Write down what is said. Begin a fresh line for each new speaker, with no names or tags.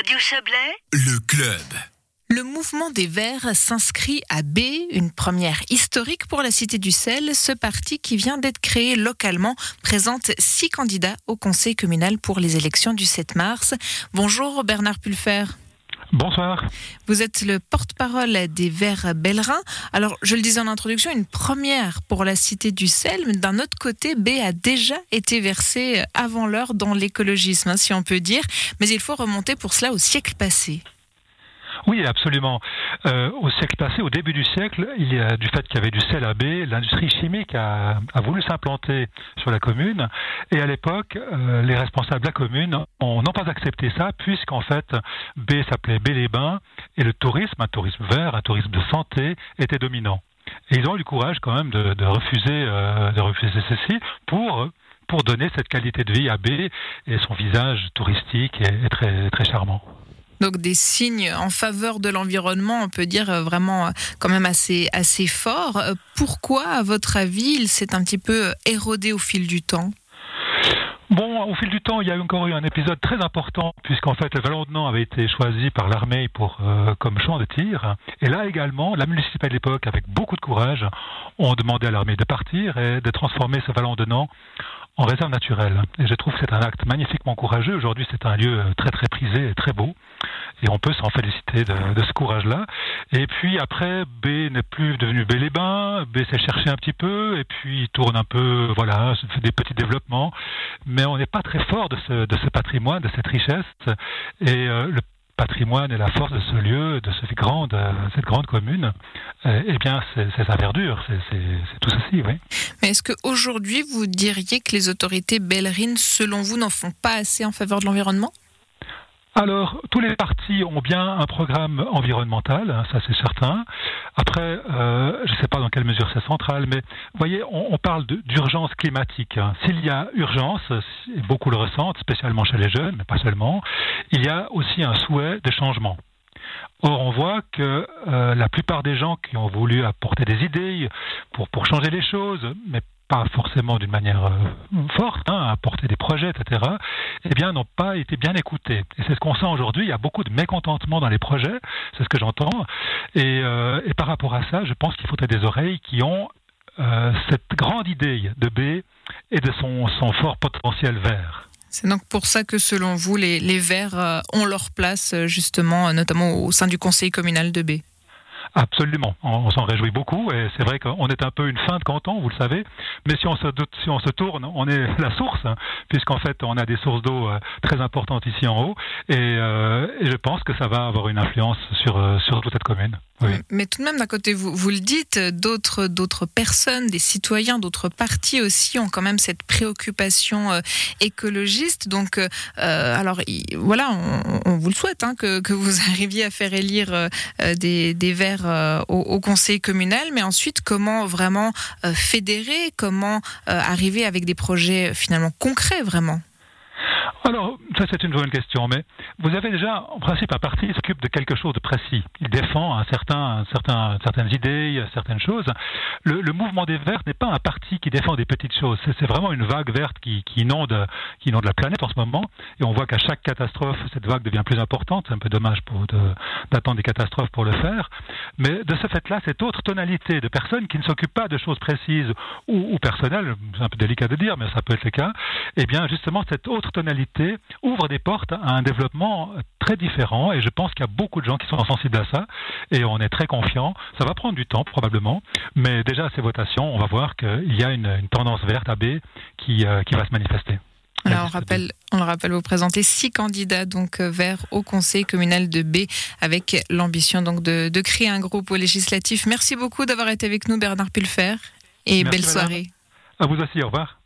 Radio Chablais,
le club.
Le mouvement des Verts s'inscrit à B, une première historique pour la Cité du Sel. Ce parti qui vient d'être créé localement présente six candidats au conseil communal pour les élections du 7 mars. Bonjour Bernard Pulfer.
Bonsoir.
Vous êtes le porte-parole des Verts Bellerins. Alors, je le disais en introduction, une première pour la Cité du sel. Mais d'un autre côté, B a déjà été versé avant l'heure dans l'écologisme, hein, si on peut dire. Mais il faut remonter pour cela au siècle passé.
Oui, absolument. Euh, au siècle passé, au début du siècle, il y a, du fait qu'il y avait du sel à B, l'industrie chimique a, voulu s'implanter sur la commune. Et à l'époque, euh, les responsables de la commune n'ont pas accepté ça, puisqu'en fait, B s'appelait B-les-Bains, et le tourisme, un tourisme vert, un tourisme de santé, était dominant. Et ils ont eu le courage quand même de, refuser, euh, de refuser ceci pour pour donner cette qualité de vie à B et son visage touristique est, est très très charmant.
Donc des signes en faveur de l'environnement, on peut dire euh, vraiment euh, quand même assez, assez fort. Euh, pourquoi, à votre avis, il s'est un petit peu érodé au fil du temps?
Bon, au fil du temps, il y a encore eu un épisode très important, puisqu'en fait, le Vallon de avait été choisi par l'armée pour comme champ de tir. Et là également, la municipalité de l'époque, avec beaucoup de courage, ont demandé à l'armée de partir et de transformer ce Vallon de en réserve naturelle. Et je trouve que c'est un acte magnifiquement courageux. Aujourd'hui, c'est un lieu très très prisé et très beau. Et on peut s'en féliciter de, ce courage-là. Et puis après, B n'est plus devenu B les bains. B s'est cherché un petit peu et puis il tourne un peu, voilà, fait des petits développements. Mais on n'est pas très fort de ce, de ce patrimoine, de cette richesse. Et euh, le patrimoine et la force de ce lieu, de cette grande, cette grande commune, euh, eh bien, c'est sa verdure, c'est tout ceci, oui.
Mais est-ce qu'aujourd'hui, vous diriez que les autorités bellerines, selon vous, n'en font pas assez en faveur de l'environnement?
Alors, tous les partis ont bien un programme environnemental, hein, ça c'est certain. Après, euh, je ne sais pas dans quelle mesure c'est central, mais vous voyez, on, parle d'urgence climatique. Hein. S'il y a urgence, beaucoup le ressentent, spécialement chez les jeunes, mais pas seulement, il y a aussi un souhait de changement. Or, on voit que euh, la plupart des gens qui ont voulu apporter des idées pour, pour changer les choses, mais pas forcément d'une manière euh, forte, hein, à porter des projets, etc., eh bien, n'ont pas été bien écoutés. Et c'est ce qu'on sent aujourd'hui. Il y a beaucoup de mécontentement dans les projets, c'est ce que j'entends. Et, euh, par rapport à ça, je pense qu'il faudrait des oreilles qui ont euh, cette grande idée de B et de son, son fort potentiel vert.
C'est donc pour ça que, selon vous, les, les Verts ont leur place, justement, notamment au sein du conseil communal de B.
Absolument, on, s'en réjouit beaucoup et c'est vrai qu'on est un peu une fin de canton, vous le savez, mais si on se, si on se tourne, on est la source, hein, puisqu'en fait on a des sources d'eau euh, très importantes ici en haut euh, et, je pense que ça va avoir une influence sur, euh, sur toute cette commune.
Mais tout de même, d'un côté, vous, vous le dites, d'autres, d'autres personnes, des citoyens, d'autres partis aussi ont quand même cette préoccupation écologiste. Donc, alors, voilà, on, vous le souhaite, hein, que, que, vous arriviez à faire élire des, des Verts euh, au, conseil communal, mais ensuite comment vraiment euh, fédérer, comment euh, arriver avec des projets finalement concrets vraiment?
Alors, ça c'est une bonne question, mais vous avez déjà, en principe, un parti s'occupe de quelque chose de précis. Il défend un certain, un certain, certaines idées, certaines choses. Le, mouvement des Verts n'est pas un parti qui défend des petites choses. C'est vraiment une vague verte qui, inonde, qui inonde la planète en ce moment. Et on voit qu'à chaque catastrophe, cette vague devient plus importante. C'est un peu dommage d'attendre des catastrophes pour le faire. Mais de ce fait-là, cette autre tonalité de personnes qui ne s'occupent pas de choses précises ou, ou personnelles, c'est un peu délicat de dire, mais ça peut être le cas, eh bien justement cette autre tonalité ouvre des portes à un développement très différent et je pense qu'il y a beaucoup de gens qui sont sensibles à ça et on est très confiant. Ça va prendre du temps probablement, mais déjà à ces votations, on va voir qu'il y a une, tendance verte à B qui, euh, qui va se manifester.
Alors on rappelle, on le rappelle, vous présentez six candidats donc euh, vers au conseil communal de B avec l'ambition donc de, de, créer un groupe législatif. Merci beaucoup d'avoir été avec nous Bernard Pulfer et belle soirée.
À vous aussi, au revoir.